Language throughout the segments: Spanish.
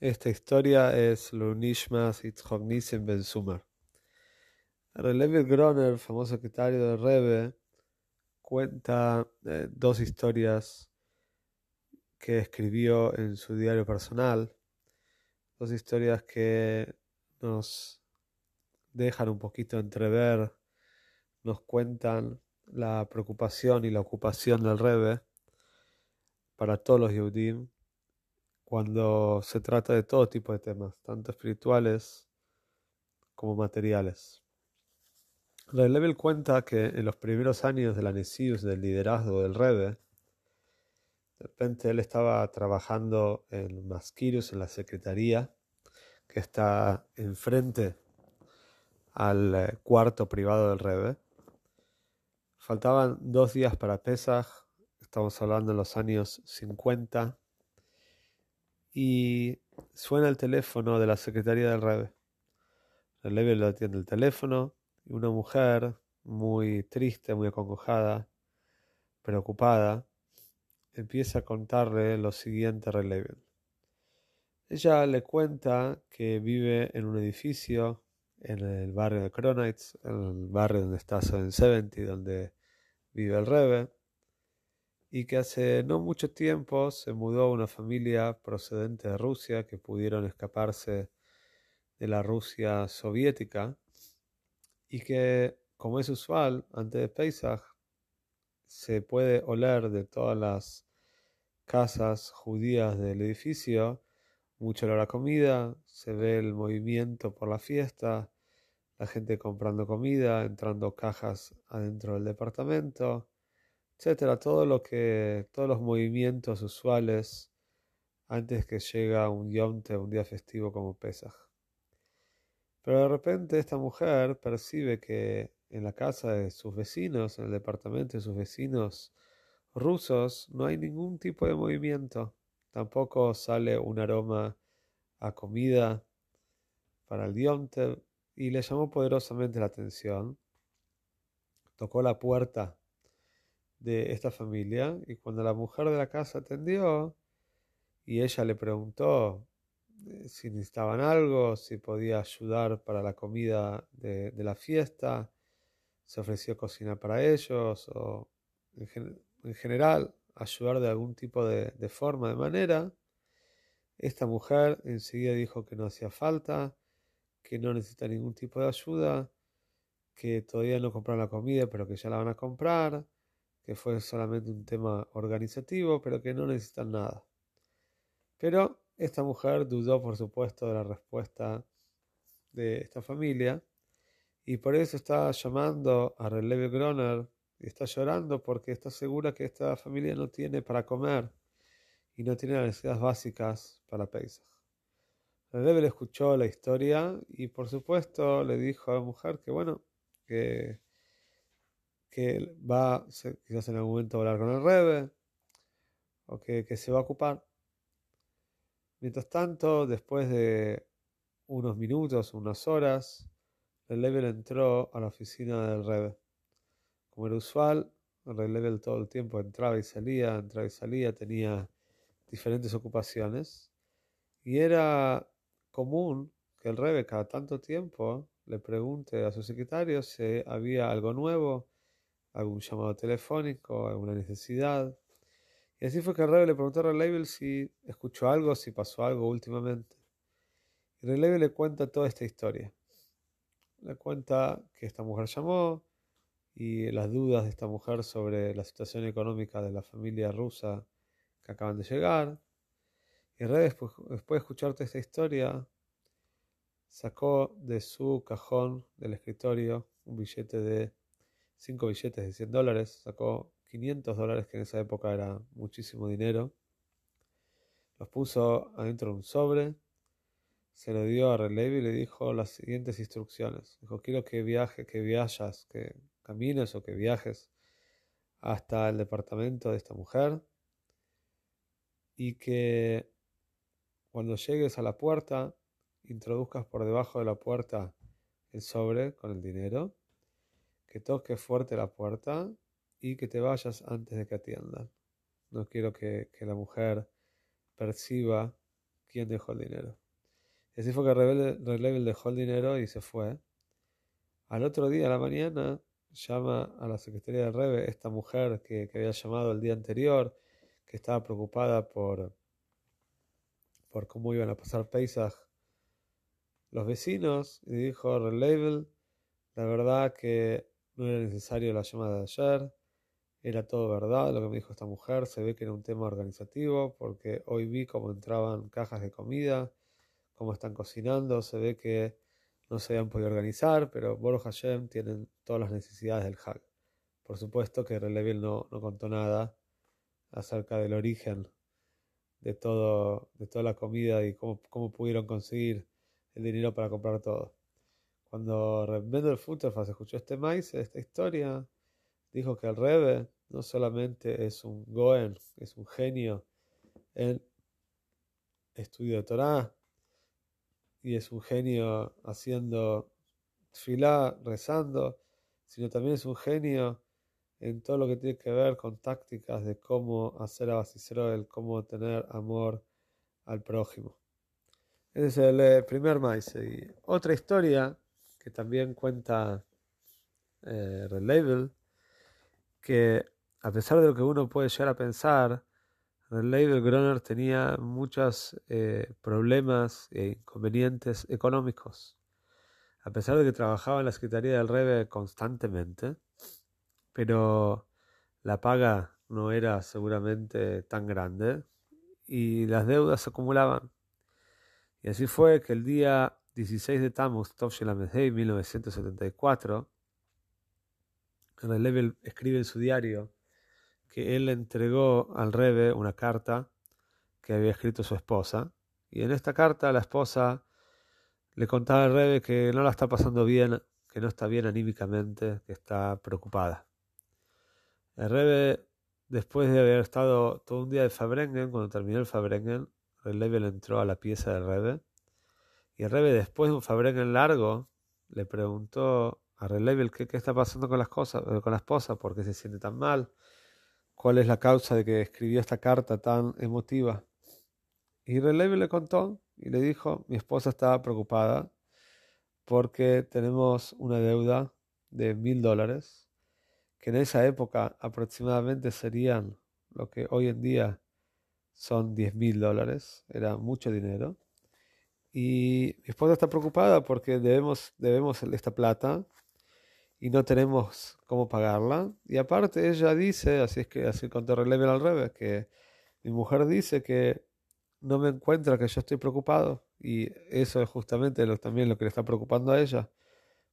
Esta historia es Lunishmas Itzhok Ben Sumar. Levi Groner, famoso secretario del Rebbe, cuenta eh, dos historias que escribió en su diario personal, dos historias que nos dejan un poquito entrever, nos cuentan la preocupación y la ocupación del Rebbe para todos los Yehudim cuando se trata de todo tipo de temas, tanto espirituales como materiales. Level cuenta que en los primeros años de la del liderazgo del Rebbe, de repente él estaba trabajando en Masquirus, en la secretaría, que está enfrente al eh, cuarto privado del Rebbe. Faltaban dos días para Pesach, estamos hablando en los años 50 y suena el teléfono de la secretaría del Rebe. El Rebe lo atiende el teléfono y una mujer muy triste, muy acongojada, preocupada, empieza a contarle lo siguiente a. Ella le cuenta que vive en un edificio en el barrio de Kronites, en el barrio donde está 770, donde vive el Rebe, y que hace no mucho tiempo se mudó una familia procedente de Rusia que pudieron escaparse de la Rusia soviética y que, como es usual, antes de Pesach, se puede oler de todas las casas judías del edificio mucho olor a comida, se ve el movimiento por la fiesta, la gente comprando comida, entrando cajas adentro del departamento, etcétera, todo lo que, todos los movimientos usuales antes que llega un yonte, un día festivo como Pesach. Pero de repente esta mujer percibe que en la casa de sus vecinos, en el departamento de sus vecinos rusos, no hay ningún tipo de movimiento. Tampoco sale un aroma a comida para el yonte y le llamó poderosamente la atención. Tocó la puerta de esta familia y cuando la mujer de la casa atendió y ella le preguntó eh, si necesitaban algo, si podía ayudar para la comida de, la fiesta, se ofreció cocinar para ellos o en, general ayudar de algún tipo de, de forma, de manera, esta mujer enseguida dijo que no hacía falta, que no necesita ningún tipo de ayuda, que todavía no compraron la comida, pero que ya la van a comprar, que fue solamente un tema organizativo, pero que no necesitan nada. Pero esta mujer dudó, por supuesto, de la respuesta de esta familia y por eso está llamando a Releve Groner y está llorando porque está segura que esta familia no tiene para comer y no tiene las necesidades básicas para Pesach. Releve le escuchó la historia y por supuesto le dijo a la mujer que bueno, que que va quizás en algún momento a hablar con el Rebe o que, se va a ocupar. Mientras tanto, después de unos minutos, unas horas, el Level entró a la oficina del Rebe. Como era usual, el Level todo el tiempo entraba y salía, entraba y salía, tenía diferentes ocupaciones. Y era común que el Rebe cada tanto tiempo le pregunte a su secretario si había algo nuevo algún llamado telefónico, alguna necesidad. Y así fue que Rebe le preguntó a Relabel si escuchó algo, si pasó algo últimamente. Y Relabel le cuenta toda esta historia. Le cuenta que esta mujer llamó y las dudas de esta mujer sobre la situación económica de la familia rusa que acaban de llegar. Y Rebe, después, después de escuchar toda esta historia, sacó de su cajón del escritorio un billete de cinco billetes de 100 dólares, sacó 500 dólares, que en esa época era muchísimo dinero, los puso adentro de un sobre, se lo dio a Relevi y le dijo las siguientes instrucciones. Dijo, quiero que viajes, que viajes, que camines o que viajes hasta el departamento de esta mujer y que cuando llegues a la puerta introduzcas por debajo de la puerta el sobre con el dinero, que toques fuerte la puerta y que te vayas antes de que atiendan. No quiero que, la mujer perciba quién dejó el dinero. Y así fue que Relevel dejó el dinero y se fue. Al otro día, a la mañana, llama a la secretaría del Rebe esta mujer que, que, había llamado el día anterior, que estaba preocupada por, por cómo iban a pasar Pesach los vecinos, y dijo Relabel, la verdad que no era necesario la llamada de ayer, era todo verdad lo que me dijo esta mujer, se ve que era un tema organizativo, porque hoy vi cómo entraban cajas de comida, cómo están cocinando, se ve que no se habían podido organizar, pero Boro Hashem tienen todas las necesidades del Hag. Por supuesto que Relevil no, no contó nada acerca del origen de, todo, de toda la comida y cómo, cómo pudieron conseguir el dinero para comprar todo. Cuando Rebender Futterfass escuchó este maíz, esta historia, dijo que el Rebe no solamente es un Goen, es un genio en estudio de Torah, y es un genio haciendo filá, rezando, sino también es un genio en todo lo que tiene que ver con tácticas de cómo hacer a el cómo tener amor al prójimo. Ese es el eh, primer maíz. Otra historia que también cuenta eh, Red que a pesar de lo que uno puede llegar a pensar, Red Label Groner tenía muchos eh, problemas e inconvenientes económicos. A pesar de que trabajaba en la Secretaría del Rebe constantemente, pero la paga no era seguramente tan grande y las deudas se acumulaban. Y así fue que el día 16 de Tammuz, en 1974, Level escribe en su diario que él le entregó al Rebe una carta que había escrito su esposa. Y en esta carta la esposa le contaba al Rebe que no la está pasando bien, que no está bien anímicamente, que está preocupada. El Rebe, después de haber estado todo un día de Fabrengen, cuando terminó el Fabrengen, Level entró a la pieza del Rebe y el Rebe después de un Fabrengen largo le preguntó a Level qué, qué está pasando con las cosas, eh, con la esposa, por qué se siente tan mal, cuál es la causa de que escribió esta carta tan emotiva. Y Level le contó y le dijo, mi esposa estaba preocupada porque tenemos una deuda de mil dólares, que en esa época aproximadamente serían lo que hoy en día son 10 mil dólares, era mucho dinero. Y mi esposa está preocupada porque debemos, debemos esta plata y no tenemos cómo pagarla. Y aparte ella dice, así es que así contó Releven al revés, que mi mujer dice que no me encuentra, que yo estoy preocupado. Y eso es justamente lo, también lo que le está preocupando a ella.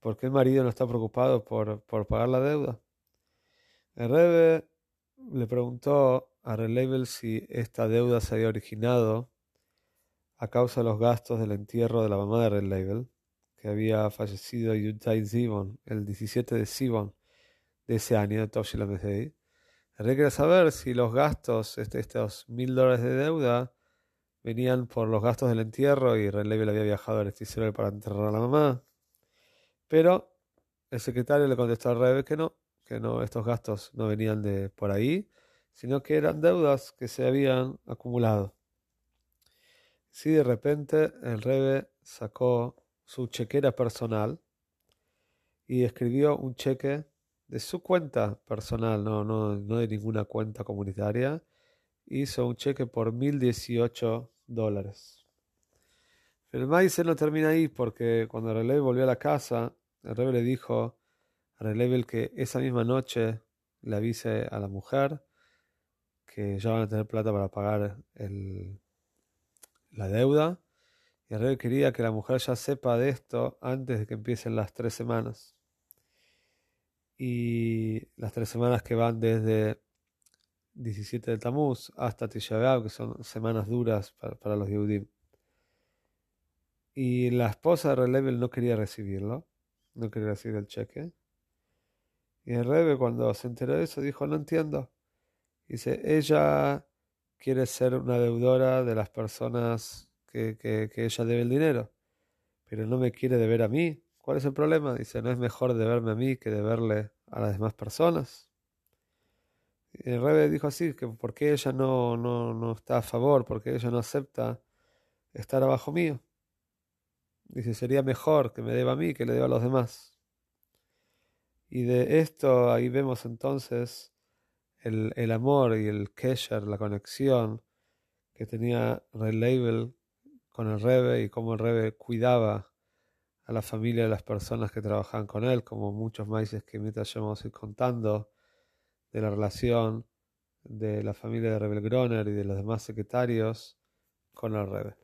porque el marido no está preocupado por, por pagar la deuda? El Rebe le preguntó a Relabel si esta deuda se había originado a causa de los gastos del entierro de la mamá de Relabel, que había fallecido Yutai Zibon el 17 de Zibon de ese año, de Toshilamesei. El rey quería saber si los gastos, este, estos mil dólares de deuda, venían por los gastos del entierro y Relabel había viajado al Israel para enterrar a la mamá. Pero el secretario le contestó al rey que no, que no, estos gastos no venían de por ahí, sino que eran deudas que se habían acumulado. Si de repente el Rebe sacó su chequera personal y escribió un cheque de su cuenta personal, no, no, no de ninguna cuenta comunitaria, hizo un cheque por 1018 dólares. el maíz no termina ahí porque cuando el Rebe volvió a la casa, el Rebe le dijo a Relevel que esa misma noche le avise a la mujer que ya van a tener plata para pagar el, la deuda. Y el rey quería que la mujer ya sepa de esto antes de que empiecen las tres semanas. Y las tres semanas que van desde 17 de Tamuz hasta Tisha que son semanas duras para, los Yehudim. Y la esposa de Relevel no quería recibirlo, no quería recibir el cheque. Y el Rebe cuando se enteró de eso dijo, no entiendo. Dice, ella quiere ser una deudora de las personas que, que, ella debe el dinero, pero no me quiere deber a mí. ¿Cuál es el problema? Dice, ¿no es mejor deberme a mí que deberle a las demás personas? Y el Rebe dijo así, que porque ella no, no, no está a favor, porque ella no acepta estar abajo mío. Dice, sería mejor que me deba a mí que le deba a los demás. Y de esto ahí vemos entonces el, el amor y el kesher, la conexión que tenía Red Label con el Rebe y cómo el Rebe cuidaba a la familia de las personas que trabajaban con él, como muchos maíces que mientras vamos a ir contando de la relación de la familia de Rebel Groner y de los demás secretarios con el Rebe.